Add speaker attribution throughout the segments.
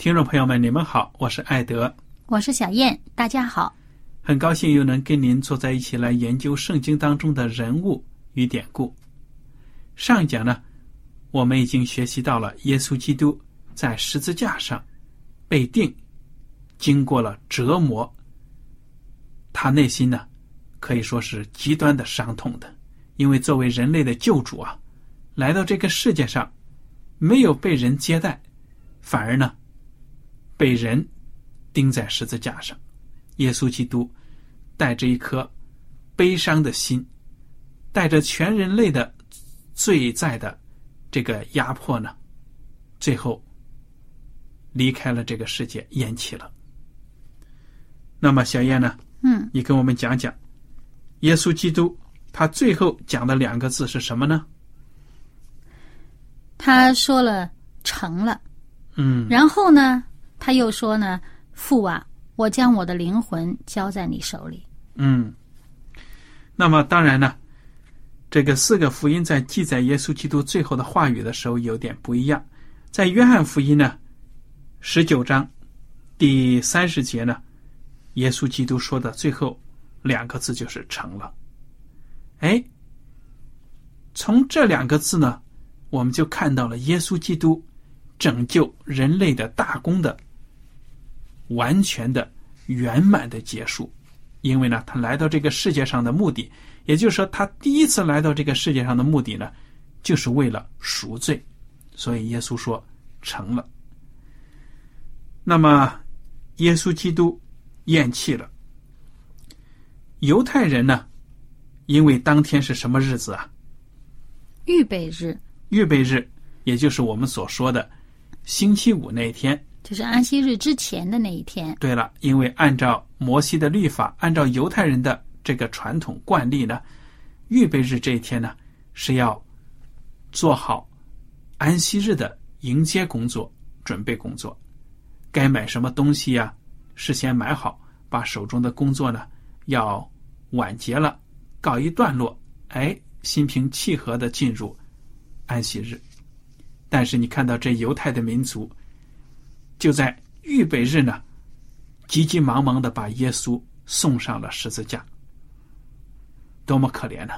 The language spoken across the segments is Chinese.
Speaker 1: 听众朋友们，你们好，我是艾德，
Speaker 2: 我是小燕，大家好，
Speaker 1: 很高兴又能跟您坐在一起来研究圣经当中的人物与典故。上一讲呢，我们已经学习到了耶稣基督在十字架上被定，经过了折磨，他内心呢可以说是极端的伤痛的，因为作为人类的救主啊，来到这个世界上，没有被人接待，反而呢。被人钉在十字架上，耶稣基督带着一颗悲伤的心，带着全人类的罪在的这个压迫呢，最后离开了这个世界，咽气了。那么，小燕呢？
Speaker 2: 嗯，
Speaker 1: 你跟我们讲讲，耶稣基督他最后讲的两个字是什么呢？
Speaker 2: 他说了“成了”，
Speaker 1: 嗯，
Speaker 2: 然后呢？他又说呢：“父啊，我将我的灵魂交在你手里。”
Speaker 1: 嗯，那么当然呢，这个四个福音在记载耶稣基督最后的话语的时候有点不一样。在约翰福音呢，十九章第三十节呢，耶稣基督说的最后两个字就是“成了”。哎，从这两个字呢，我们就看到了耶稣基督拯救人类的大功的。完全的圆满的结束，因为呢，他来到这个世界上的目的，也就是说，他第一次来到这个世界上的目的呢，就是为了赎罪，所以耶稣说成了。那么，耶稣基督咽气了。犹太人呢，因为当天是什么日子啊？
Speaker 2: 预备日。
Speaker 1: 预备日，也就是我们所说的星期五那天。
Speaker 2: 就是安息日之前的那一天。
Speaker 1: 对了，因为按照摩西的律法，按照犹太人的这个传统惯例呢，预备日这一天呢是要做好安息日的迎接工作、准备工作。该买什么东西呀？事先买好，把手中的工作呢要完结了，告一段落，哎，心平气和的进入安息日。但是你看到这犹太的民族。就在预备日呢，急急忙忙的把耶稣送上了十字架，多么可怜呢！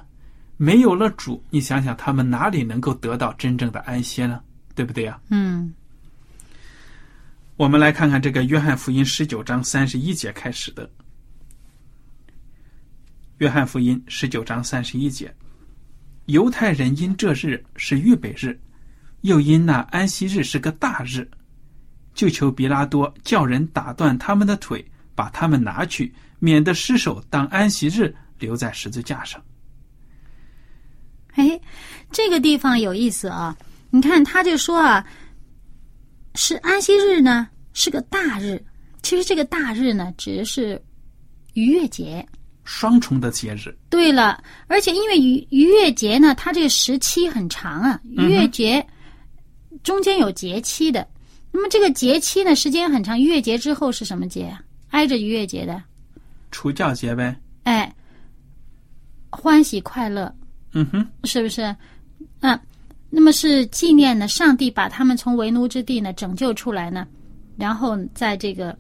Speaker 1: 没有了主，你想想他们哪里能够得到真正的安歇呢？对不对呀？
Speaker 2: 嗯。
Speaker 1: 我们来看看这个约翰福音十九章三十一节开始的。约翰福音十九章三十一节，犹太人因这日是预备日，又因那安息日是个大日。就求比拉多叫人打断他们的腿，把他们拿去，免得失手当安息日留在十字架上。
Speaker 2: 哎，这个地方有意思啊！你看，他就说啊，是安息日呢，是个大日。其实这个大日呢，指的是逾越节。
Speaker 1: 双重的节日。
Speaker 2: 对了，而且因为逾逾越节呢，它这个时期很长啊，逾越节中间有节期的。那么这个节期呢，时间很长。逾越节之后是什么节啊？挨着逾越节的，
Speaker 1: 除教节呗。
Speaker 2: 哎，欢喜快乐，
Speaker 1: 嗯哼，
Speaker 2: 是不是？嗯，那么是纪念呢，上帝把他们从为奴之地呢拯救出来呢，然后在这个，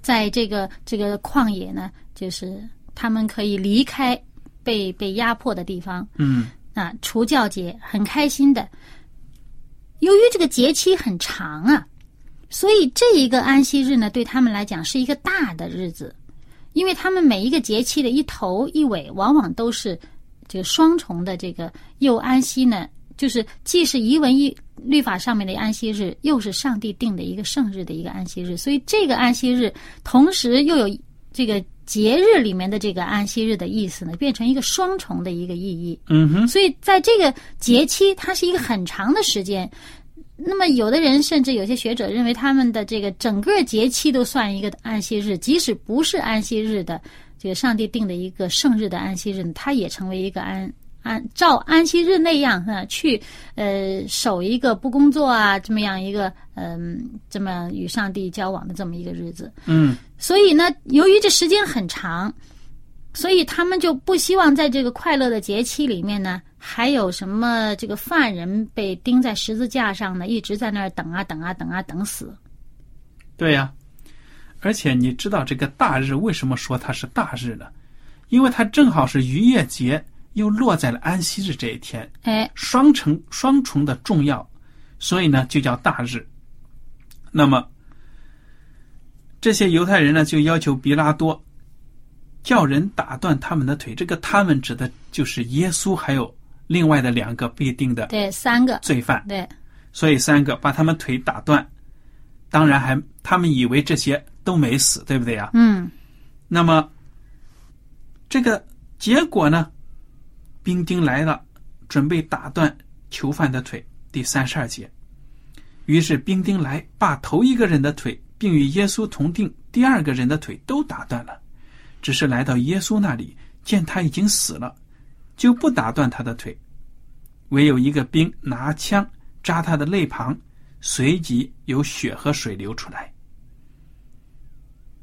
Speaker 2: 在这个这个旷野呢，就是他们可以离开被被压迫的地方。
Speaker 1: 嗯
Speaker 2: 啊，除教节很开心的。由于这个节期很长啊，所以这一个安息日呢，对他们来讲是一个大的日子，因为他们每一个节期的一头一尾，往往都是这个双重的这个又安息呢，就是既是遗文一律法上面的安息日，又是上帝定的一个圣日的一个安息日，所以这个安息日同时又有这个节日里面的这个安息日的意思呢，变成一个双重的一个意义。
Speaker 1: 嗯哼，
Speaker 2: 所以在这个节期，它是一个很长的时间。那么，有的人甚至有些学者认为，他们的这个整个节期都算一个安息日，即使不是安息日的，这个上帝定的一个圣日的安息日，它也成为一个安安照安息日那样啊，去呃守一个不工作啊，这么样一个嗯，这么与上帝交往的这么一个日子。
Speaker 1: 嗯
Speaker 2: 所以呢，由于这时间很长，所以他们就不希望在这个快乐的节期里面呢，还有什么这个犯人被钉在十字架上呢，一直在那儿等啊等啊等啊等死。
Speaker 1: 对呀、而且你知道这个大日为什么说它是大日呢？因为它正好是逾越节，又落在了安息日这一天，
Speaker 2: 哎，
Speaker 1: 双重双重的重要，所以呢就叫大日。那么这些犹太人呢就要求比拉多叫人打断他们的腿，这个他们指的就是耶稣还有另外的两个必定的
Speaker 2: 对，三个，
Speaker 1: 罪犯。
Speaker 2: 对，
Speaker 1: 所以三个把他们腿打断，当然还他们以为这些都没死，对不对呀？
Speaker 2: 嗯，
Speaker 1: 那么这个结果呢？兵丁来了，准备打断囚犯的腿。第三十二节，于是兵丁来，把头一个人的腿，并与耶稣同定第二个人的腿都打断了。只是来到耶稣那里，见他已经死了，就不打断他的腿。唯有一个兵拿枪扎他的肋旁，随即有血和水流出来。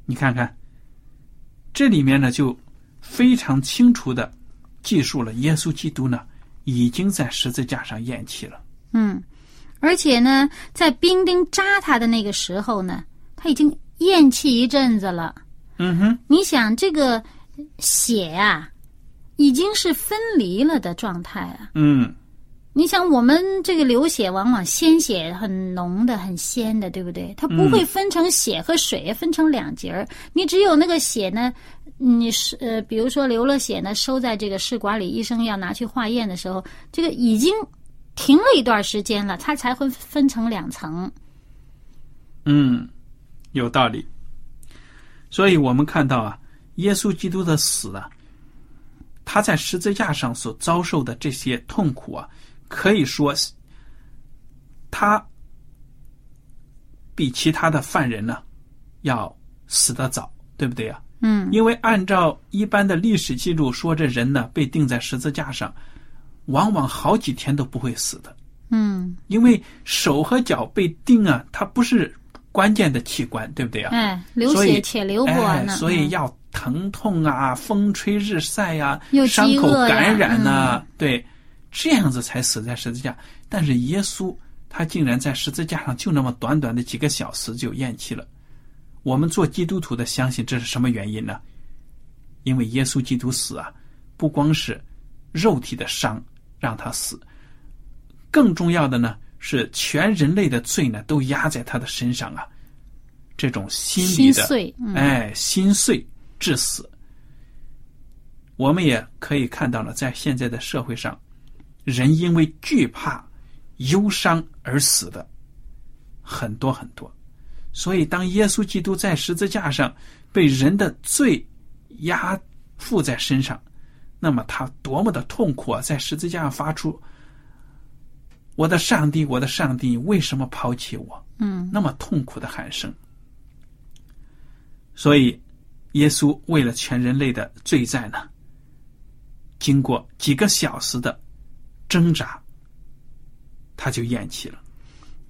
Speaker 1: 你看看，这里面呢就非常清楚的记述了耶稣基督呢已经在十字架上咽气了。
Speaker 2: 嗯，而且呢，在兵丁扎他的那个时候呢，他已经咽气一阵子了。
Speaker 1: 嗯哼，
Speaker 2: 你想，这个血啊，已经是分离了的状态啊。
Speaker 1: 嗯，
Speaker 2: 你想，我们这个流血往往鲜血很浓的、很鲜的，对不对？它不会分成血和水，分成两截儿。你只有那个血呢，你是呃，比如说流了血呢，收在这个试管里，医生要拿去化验的时候，这个已经停了一段时间了，它才会分成两层。
Speaker 1: 嗯，有道理。所以我们看到啊，耶稣基督的死啊，他在十字架上所遭受的这些痛苦啊，可以说是他比其他的犯人呢要死得早，对不对呀、
Speaker 2: 嗯
Speaker 1: 因为按照一般的历史记录说，这人呢被钉在十字架上，往往好几天都不会死的。
Speaker 2: 嗯，
Speaker 1: 因为手和脚被钉啊，它不是关键的器官，对不对啊？
Speaker 2: 哎，流血且流不完呢。
Speaker 1: 哎，所以
Speaker 2: 嗯
Speaker 1: 要疼痛啊，风吹日晒呀、
Speaker 2: 又
Speaker 1: 伤口感染呐、
Speaker 2: 嗯
Speaker 1: 对，这样子才死在十字架。但是耶稣他竟然在十字架上就那么短短的几个小时就咽气了。我们做基督徒的相信这是什么原因呢？因为耶稣基督死啊，不光是肉体的伤让他死，更重要的呢是全人类的罪呢都压在他的身上啊，这种心理的
Speaker 2: 心碎。嗯，
Speaker 1: 哎，心碎致死。我们也可以看到了，在现在的社会上，人因为惧怕、忧伤而死的很多很多。所以，当耶稣基督在十字架上被人的罪压附在身上，那么他多么的痛苦啊！在十字架上发出：“我的上帝，我的上帝，为什么抛弃我？”
Speaker 2: 嗯
Speaker 1: 那么痛苦的喊声。所以，耶稣为了全人类的罪债呢，经过几个小时的挣扎，他就咽气了。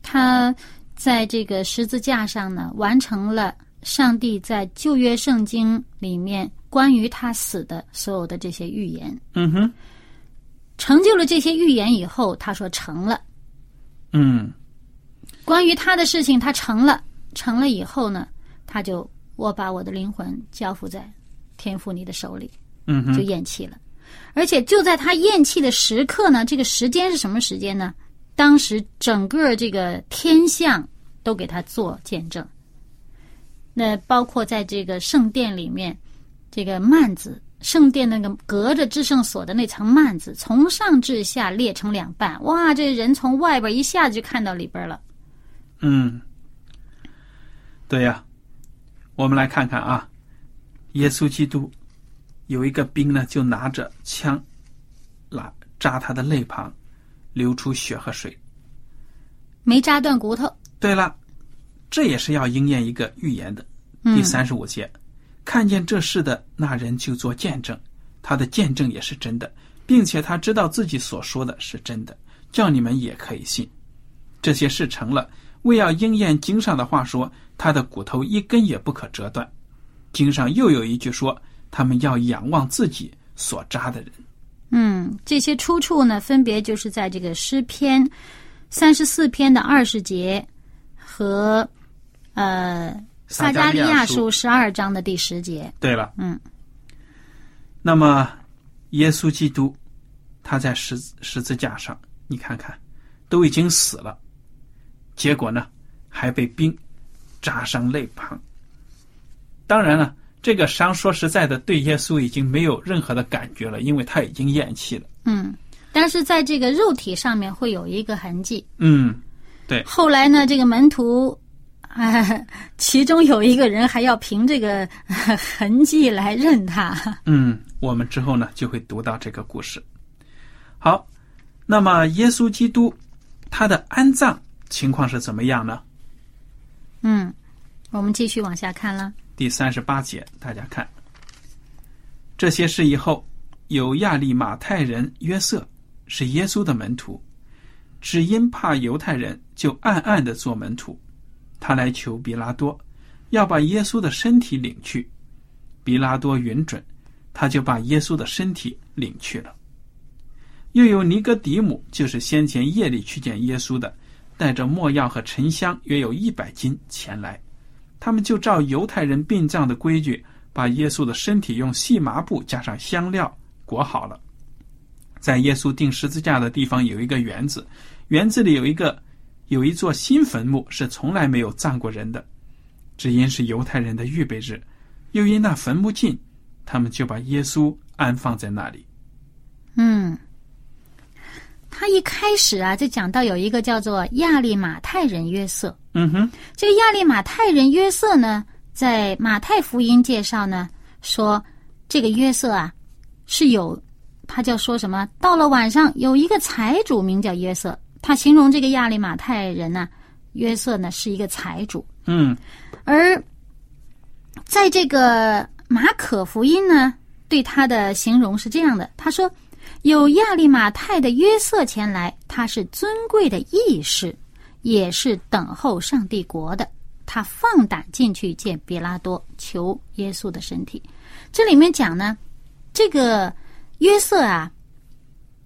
Speaker 2: 他在这个十字架上呢，完成了上帝在旧约圣经里面关于他死的所有的这些预言。
Speaker 1: 嗯哼，
Speaker 2: 成就了这些预言以后，他说成了。
Speaker 1: 嗯
Speaker 2: 关于他的事情，他成了，成了以后呢，他就我把我的灵魂交付在天父你的手里，就
Speaker 1: 嗯哼，
Speaker 2: 咽气了。而且就在他咽气的时刻呢，这个时间是什么时间呢？当时整个这个天象都给他做见证。那包括在这个圣殿里面，这个幔子，圣殿那个隔着至圣所的那层幔子，从上至下裂成两半，哇，这人从外边一下子就看到里边了。
Speaker 1: 嗯，对呀，我们来看看啊，耶稣基督有一个兵呢，就拿着枪，拉扎他的肋旁，流出血和水。
Speaker 2: 没扎断骨头，
Speaker 1: 对了，这也是要应验一个预言的。
Speaker 2: 嗯
Speaker 1: 第三十五节，看见这事的那人就做见证，他的见证也是真的，并且他知道自己所说的是真的，叫你们也可以信。这些事成了，为要应验经上的话说，他的骨头一根也不可折断。经上又有一句说，他们要仰望自己所扎的人。
Speaker 2: 嗯，这些出处呢，分别就是在这个诗篇三十四篇的二十节和呃撒加利亚书十二章的第十节。
Speaker 1: 对了，
Speaker 2: 嗯，
Speaker 1: 那么耶稣基督他在十字十字架上，你看看，都已经死了，结果呢还被兵扎伤肋旁。当然了，这个伤说实在的，对耶稣已经没有任何的感觉了，因为他已经咽气了。
Speaker 2: 嗯，但是在这个肉体上面会有一个痕迹。
Speaker 1: 嗯，对
Speaker 2: 后来呢，这个门徒，哎，其中有一个人还要凭这个呃痕迹来认他。
Speaker 1: 嗯，我们之后呢就会读到这个故事。好，那么耶稣基督他的安葬情况是怎么样呢？
Speaker 2: 嗯，我们继续往下看了。
Speaker 1: 第三十八节，大家看，这些事以后，有亚利马太人约瑟是耶稣的门徒，只因怕犹太人，就暗暗的做门徒。他来求比拉多，要把耶稣的身体领去。比拉多允准，他就把耶稣的身体领去了。又有尼哥底母，就是先前夜里去见耶稣的，带着墨药和沉香，约有一百斤前来。他们就照犹太人殡葬的规矩，把耶稣的身体用细麻布加上香料裹好了。在耶稣钉十字架的地方有一个园子，园子里有一个有一座新坟墓，是从来没有葬过人的，只因是犹太人的预备日，又因那坟墓近，他们就把耶稣安放在那里。
Speaker 2: 嗯，他一开始啊，就讲到有一个叫做亚利马太人约瑟。
Speaker 1: 嗯哼，
Speaker 2: 这个亚利马太人约瑟呢，在马太福音介绍呢，说这个约瑟啊是有，他叫说什么？到了晚上，有一个财主名叫约瑟，他形容这个亚利马太人呢，约瑟呢是一个财主，
Speaker 1: 嗯
Speaker 2: 而在这个马可福音呢，对他的形容是这样的：他说，有亚利马太的约瑟前来，他是尊贵的义士，也是等候上帝国的。他放胆进去见比拉多，求耶稣的身体。这里面讲呢，这个约瑟啊，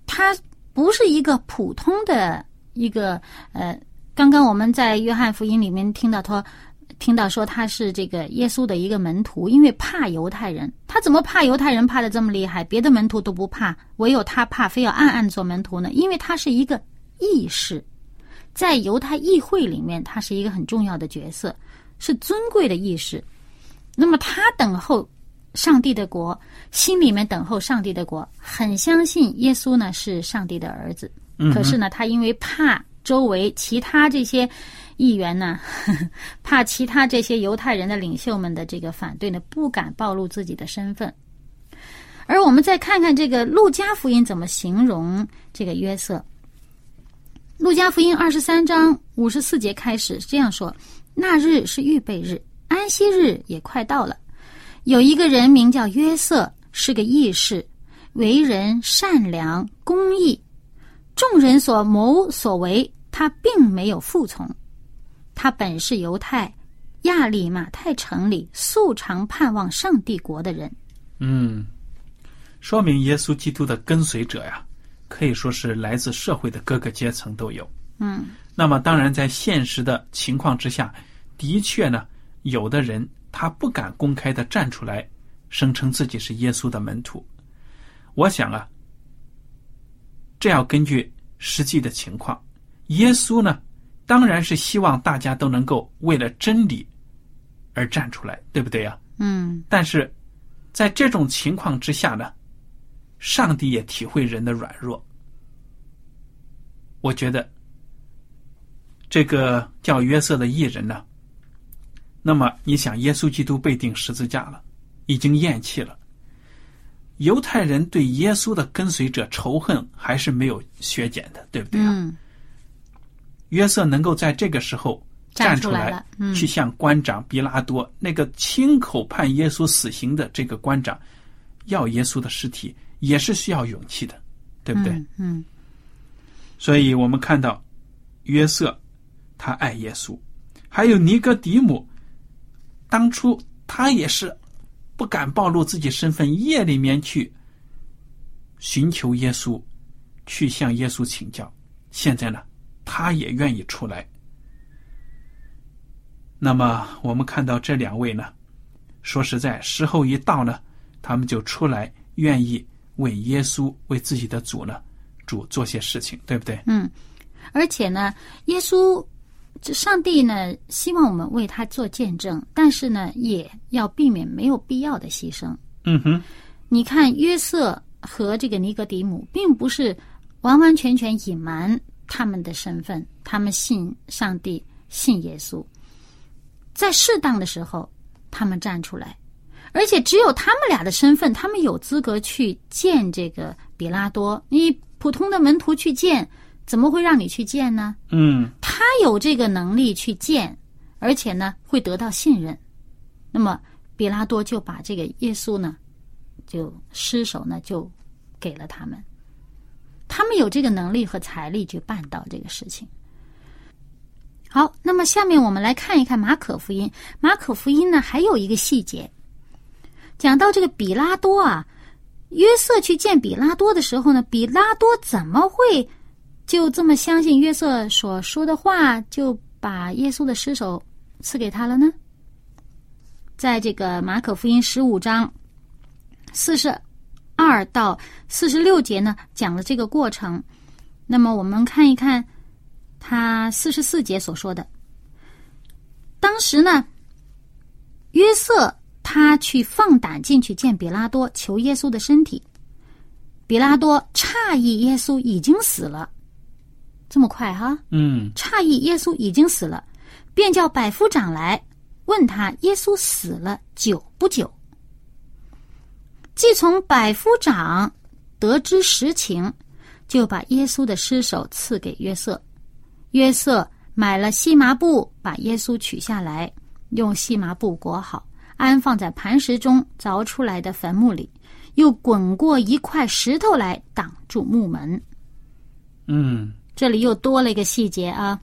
Speaker 2: 他不是一个普通的一个呃，刚刚我们在约翰福音里面听到他。听到说他是这个耶稣的一个门徒，因为怕犹太人，他怎么怕犹太人怕的这么厉害？别的门徒都不怕，唯有他怕，非要暗暗做门徒呢？因为他是一个义士，在犹太议会里面，他是一个很重要的角色，是尊贵的义士。那么他等候上帝的国，心里面等候上帝的国，很相信耶稣呢是上帝的儿子。可是呢，他因为怕周围其他这些。议员呢，怕其他这些犹太人的领袖们的这个反对呢，不敢暴露自己的身份。而我们再看看这个路加福音怎么形容这个约瑟。路加福音二十三章五十四节开始这样说：“那日是预备日，安息日也快到了。有一个人名叫约瑟，是个义士，为人善良公义，众人所谋所为，他并没有服从。他本是犹太亚利马太城里素常盼望上帝国的人。
Speaker 1: 嗯，说明耶稣基督的跟随者呀，可以说是来自社会的各个阶层都有。
Speaker 2: 嗯
Speaker 1: 那么，当然，在现实的情况之下，的确呢，有的人他不敢公开的站出来，声称自己是耶稣的门徒。我想啊，这要根据实际的情况。耶稣呢，当然是希望大家都能够为了真理而站出来，对不对呀？
Speaker 2: 嗯
Speaker 1: 但是，在这种情况之下呢，上帝也体会人的软弱。我觉得，这个叫约瑟的艺人呢，那么你想，耶稣基督被钉十字架了，已经咽气了。犹太人对耶稣的跟随者仇恨还是没有削减的，对不对啊？
Speaker 2: 嗯
Speaker 1: 约瑟能够在这个时候
Speaker 2: 站
Speaker 1: 站出
Speaker 2: 出来嗯
Speaker 1: 去向官长比拉多那个亲口判耶稣死刑的这个官长要耶稣的尸体，也是需要勇气的，对不对？
Speaker 2: 嗯嗯
Speaker 1: 所以我们看到约瑟他爱耶稣，还有尼哥底母，当初他也是不敢暴露自己身份，夜里面去寻求耶稣，去向耶稣请教。现在呢，他也愿意出来。那么我们看到这两位呢，说实在，时候一到呢，他们就出来，愿意为耶稣、为自己的主呢，主做些事情，对不对？
Speaker 2: 嗯，而且呢，耶稣，这上帝呢，希望我们为他做见证，但是呢，也要避免没有必要的牺牲。
Speaker 1: 嗯哼，
Speaker 2: 你看约瑟和这个尼格迪姆，并不是完完全全隐瞒他们的身份，他们信上帝，信耶稣，在适当的时候，他们站出来，而且只有他们俩的身份，他们有资格去见这个比拉多。你普通的门徒去见，怎么会让你去见呢？
Speaker 1: 嗯
Speaker 2: 他有这个能力去见，而且呢会得到信任。那么比拉多就把这个耶稣呢，就失手呢就给了他们，他们有这个能力和财力去办到这个事情。好，那么下面我们来看一看马可福音。马可福音呢还有一个细节，讲到这个比拉多啊，约瑟去见比拉多的时候呢，比拉多怎么会就这么相信约瑟所说的话，就把耶稣的尸首赐给他了呢？在这个马可福音十五章四十二到四十六节呢，讲了这个过程。那么我们看一看他四十四节所说的。当时呢，约瑟他去放胆进去见比拉多，求耶稣的身体。比拉多诧异耶稣已经死了，这么快哈？
Speaker 1: 嗯
Speaker 2: 诧异耶稣已经死了，便叫百夫长来问他耶稣死了久不久。既从百夫长得知实情，就把耶稣的尸首赐给约瑟。约瑟买了细麻布，把耶稣取下来，用细麻布裹好，安放在磐石中凿出来的坟墓里，又滚过一块石头来挡住墓门。
Speaker 1: 嗯
Speaker 2: 这里又多了一个细节啊，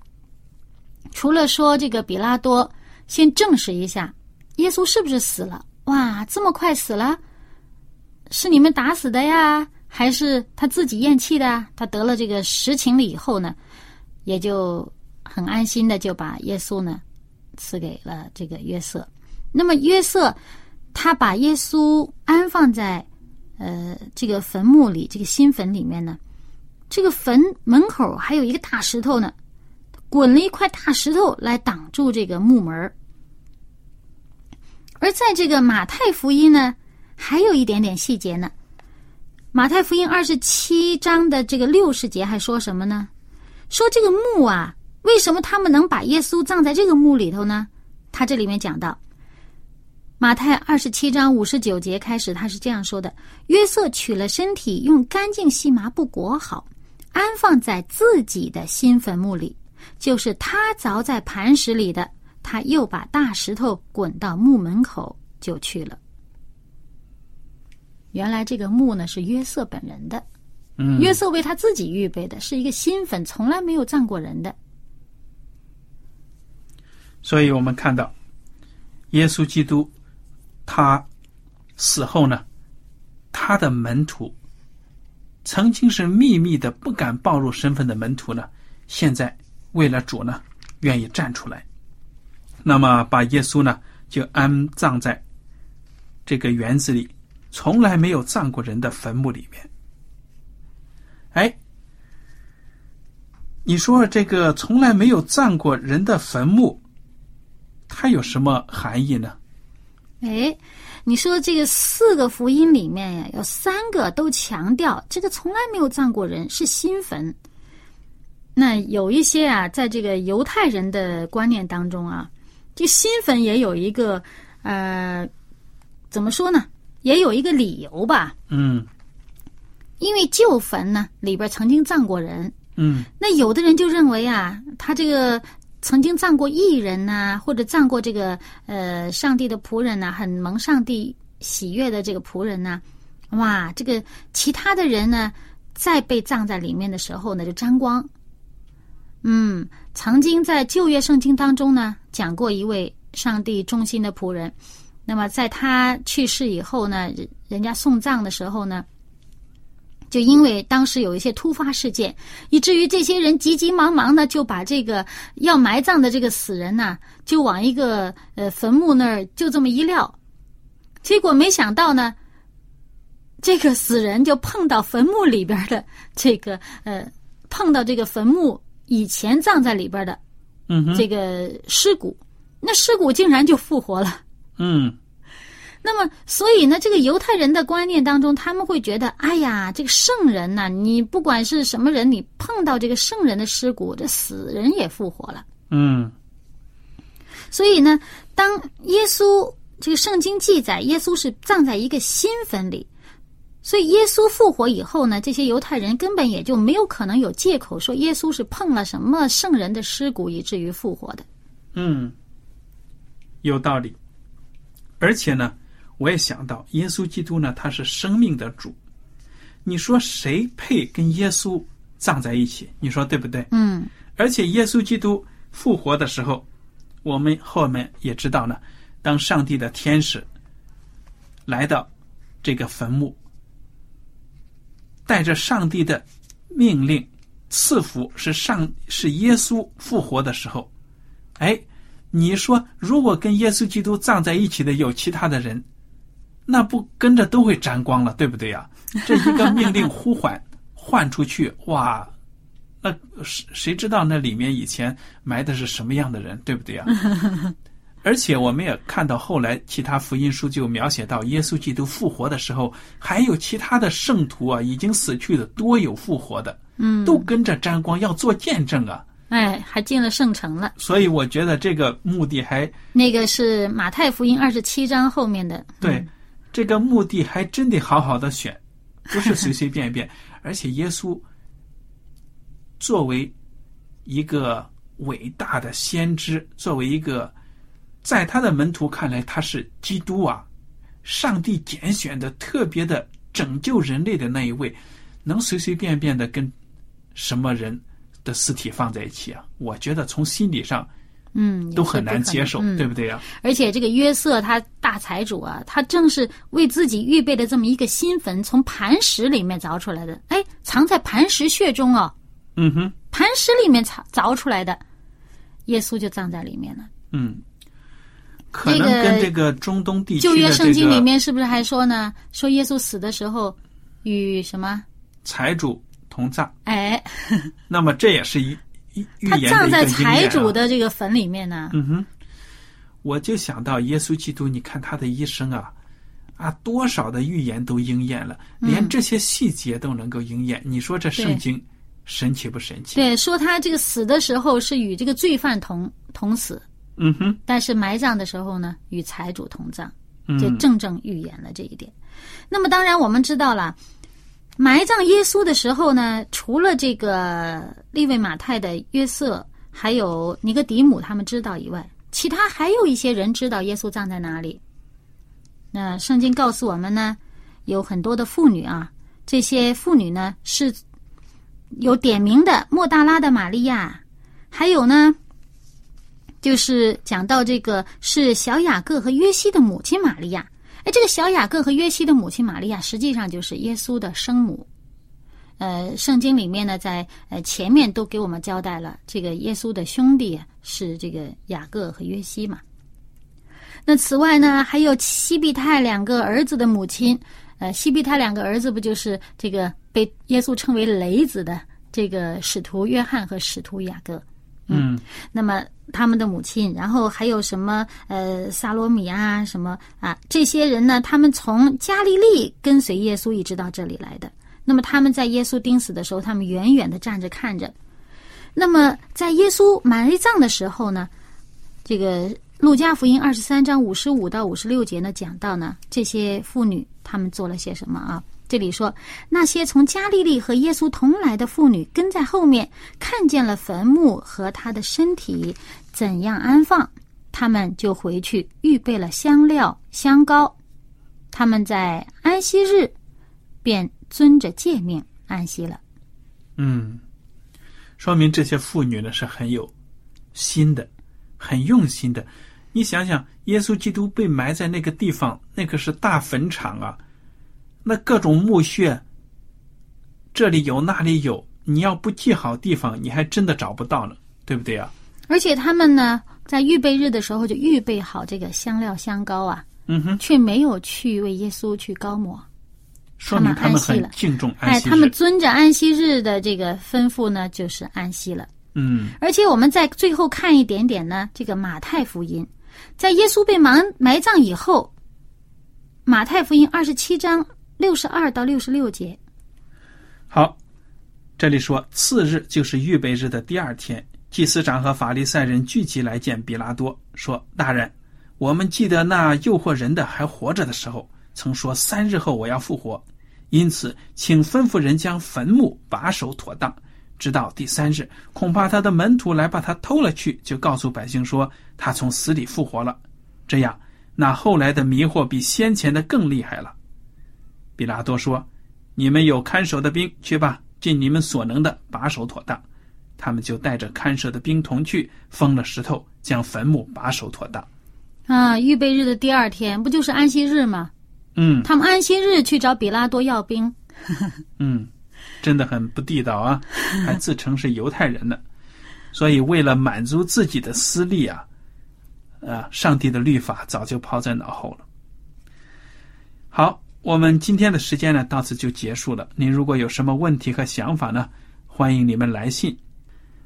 Speaker 2: 除了说这个比拉多先证实一下耶稣是不是死了，哇，这么快死了，是你们打死的呀，还是他自己咽气的？他得了这个实情了以后呢，也就很安心的就把耶稣呢赐给了这个约瑟。那么约瑟他把耶稣安放在呃这个坟墓里，这个新坟里面呢。这个坟门口还有一个大石头呢，滚了一块大石头来挡住这个木门而在这个马太福音呢，还有一点点细节呢。马太福音二十七章的这个六十节还说什么呢？说这个墓啊，为什么他们能把耶稣葬在这个墓里头呢？他这里面讲到，马太二十七章五十九节开始，他是这样说的：约瑟取了身体，用干净细麻布裹好。安放在自己的新坟墓里，就是他凿在磐石里的。他又把大石头滚到墓门口就去了。原来这个墓呢是约瑟本人的，
Speaker 1: 嗯，
Speaker 2: 约瑟为他自己预备的，是一个新坟，从来没有葬过人的。
Speaker 1: 所以我们看到，耶稣基督他死后呢，他的门徒曾经是秘密的、不敢暴露身份的门徒呢，现在为了主呢，愿意站出来，那么把耶稣呢就安葬在这个园子里，从来没有葬过人的坟墓里面。哎，你说这个从来没有葬过人的坟墓，它有什么含义呢？
Speaker 2: 哎，你说这个四个福音里面呀，有三个都强调这个从来没有葬过人，是新坟。那有一些啊，在这个犹太人的观念当中啊，这新坟也有一个呃，怎么说呢？也有一个理由吧。
Speaker 1: 嗯
Speaker 2: 因为旧坟呢里边曾经葬过人，
Speaker 1: 嗯
Speaker 2: 那有的人就认为啊，他这个曾经葬过艺人呐、或者葬过这个呃上帝的仆人呐、很蒙上帝喜悦的这个仆人呐、哇，这个其他的人呢，再被葬在里面的时候呢，就沾光。嗯，曾经在旧约圣经当中呢，讲过一位上帝忠心的仆人，那么在他去世以后呢，人人家送葬的时候呢，就因为当时有一些突发事件，以至于这些人急急忙忙的就把这个要埋葬的这个死人呐、就往一个呃坟墓那儿就这么一撂，结果没想到呢，这个死人就碰到坟墓里边的这个呃，碰到这个坟墓以前葬在里边的
Speaker 1: 嗯
Speaker 2: 这个尸骨，那尸骨竟然就复活了。
Speaker 1: 嗯
Speaker 2: 那么，所以呢，这个犹太人的观念当中，他们会觉得，哎呀，这个圣人呐、你不管是什么人，你碰到这个圣人的尸骨，这死人也复活了。
Speaker 1: 嗯
Speaker 2: 所以呢，当耶稣这个圣经记载，耶稣是葬在一个新坟里，所以耶稣复活以后呢，这些犹太人根本也就没有可能有借口说耶稣是碰了什么圣人的尸骨，以至于复活的。
Speaker 1: 嗯，有道理。而且呢，我也想到，耶稣基督呢，他是生命的主。你说谁配跟耶稣葬在一起？你说对不对？
Speaker 2: 嗯
Speaker 1: 而且耶稣基督复活的时候，我们后面也知道呢，当上帝的天使来到这个坟墓，带着上帝的命令赐福，是上是耶稣复活的时候，哎，你说如果跟耶稣基督葬在一起的有其他的人，那不跟着都会沾光了，对不对呀？这一个命令呼唤唤出去，哇！那谁谁知道那里面以前埋的是什么样的人，对不对呀？而且我们也看到后来其他福音书就描写到耶稣基督复活的时候，还有其他的圣徒啊，已经死去的多有复活的，
Speaker 2: 嗯，
Speaker 1: 都跟着沾光，要做见证啊。
Speaker 2: 哎，还进了圣城了。
Speaker 1: 所以我觉得这个目的还
Speaker 2: 那个是马太福音二十七章后面的。
Speaker 1: 对，这个目的还真得好好的选，不是随随便便。而且耶稣作为一个伟大的先知，作为一个在他的门徒看来他是基督啊，上帝拣选的特别的拯救人类的那一位，能随随便便的跟什么人的尸体放在一起啊？我觉得从心理上
Speaker 2: 嗯，
Speaker 1: 都很难接受，
Speaker 2: 嗯、
Speaker 1: 对不对呀、
Speaker 2: 而且这个约瑟他大财主啊，他正是为自己预备的这么一个新坟，从磐石里面凿出来的，哎，藏在磐石穴中哦，
Speaker 1: 嗯哼，
Speaker 2: 磐石里面凿凿出来的，耶稣就葬在里面了。
Speaker 1: 嗯，可能跟这个中东地区
Speaker 2: 旧约圣经里面是不是还说呢？说耶稣死的时候与什么？
Speaker 1: 财主同葬，
Speaker 2: 哎，
Speaker 1: 那么这也是一
Speaker 2: 他葬在财主的这个坟里面呢。
Speaker 1: 嗯哼，我就想到耶稣基督，你看他的一生啊，啊，多少的预言都应验了，连这些细节都能够应验。你说这圣经神奇不神奇？
Speaker 2: 对，说他这个死的时候是与这个罪犯同同死，
Speaker 1: 嗯哼，
Speaker 2: 但是埋葬的时候呢，与财主同葬，
Speaker 1: 嗯
Speaker 2: 就正正预言了这一点。那么当然我们知道了，埋葬耶稣的时候呢，除了这个利未马太的约瑟，还有尼哥底母他们知道以外，其他还有一些人知道耶稣葬在哪里。那圣经告诉我们呢，有很多的妇女啊，这些妇女呢是有点名的，莫大拉的玛利亚，还有呢，就是讲到这个是小雅各和约西的母亲玛利亚。哎，这个小雅各和约西的母亲玛利亚，实际上就是耶稣的生母。呃，圣经里面呢，在呃前面都给我们交代了，这个耶稣的兄弟是这个雅各和约西嘛。那此外呢，还有西庇太两个儿子的母亲，呃，西庇太两个儿子不就是这个被耶稣称为雷子的这个使徒约翰和使徒雅各？
Speaker 1: 嗯，
Speaker 2: 那么他们的母亲，然后还有什么呃萨罗米啊，什么啊这些人呢？他们从加利利跟随耶稣一直到这里来的。那么他们在耶稣钉死的时候，他们远远的站着看着。那么在耶稣埋葬的时候呢，这个路加福音二十三章五十五到五十六节呢讲到呢，这些妇女她们做了些什么啊？这里说那些从加利利和耶稣同来的妇女跟在后面，看见了坟墓和他的身体怎样安放，他们就回去预备了香料香膏，他们在安息日便。遵着诫命安息了。
Speaker 1: 嗯，说明这些妇女呢是很有心的，很用心的。你想想，耶稣基督被埋在那个地方，那可是大坟场啊，那各种墓穴，这里有那里有，你要不记好地方，你还真的找不到呢，对不对啊？
Speaker 2: 而且他们呢，在预备日的时候就预备好这个香料香膏啊，
Speaker 1: 嗯哼，
Speaker 2: 却没有去为耶稣去高抹。
Speaker 1: 说明他们很敬重安息
Speaker 2: 日。哎，他们遵着安息日的这个吩咐呢，就是安息了。
Speaker 1: 嗯。
Speaker 2: 而且我们在最后看一点点呢，这个马太福音，在耶稣被埋埋葬以后，马太福音二十七章六十二到六十六节。
Speaker 1: 好，这里说次日就是预备日的第二天，祭司长和法利赛人聚集来见比拉多，说：“大人，我们记得那诱惑人的还活着的时候。”曾说三日后我要复活，因此请吩咐人将坟墓把守妥当，直到第三日，恐怕他的门徒来把他偷了去，就告诉百姓说他从死里复活了。这样，那后来的迷惑比先前的更厉害了。比拉多说：“你们有看守的兵，去吧，尽你们所能的把守妥当。”他们就带着看守的兵同去，封了石头，将坟墓把守妥当。
Speaker 2: 啊，预备日的第二天，不就是安息日吗？
Speaker 1: 嗯，
Speaker 2: 他们安息日去找比拉多要兵，
Speaker 1: 嗯，真的很不地道啊，还自称是犹太人呢。所以为了满足自己的私利啊，啊，上帝的律法早就抛在脑后了。好，我们今天的时间呢到此就结束了。您如果有什么问题和想法呢，欢迎你们来信。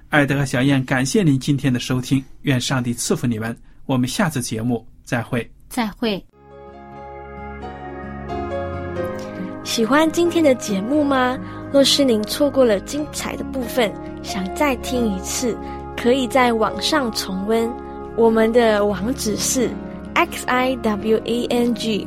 Speaker 1: 艾德和小燕，感谢您今天的收听，愿上帝赐福你们。我们下次节目再会，
Speaker 2: 再会。
Speaker 3: 喜欢今天的节目吗？若是您错过了精彩的部分，想再听一次，可以在网上重温。我们的网址是 x i w a n g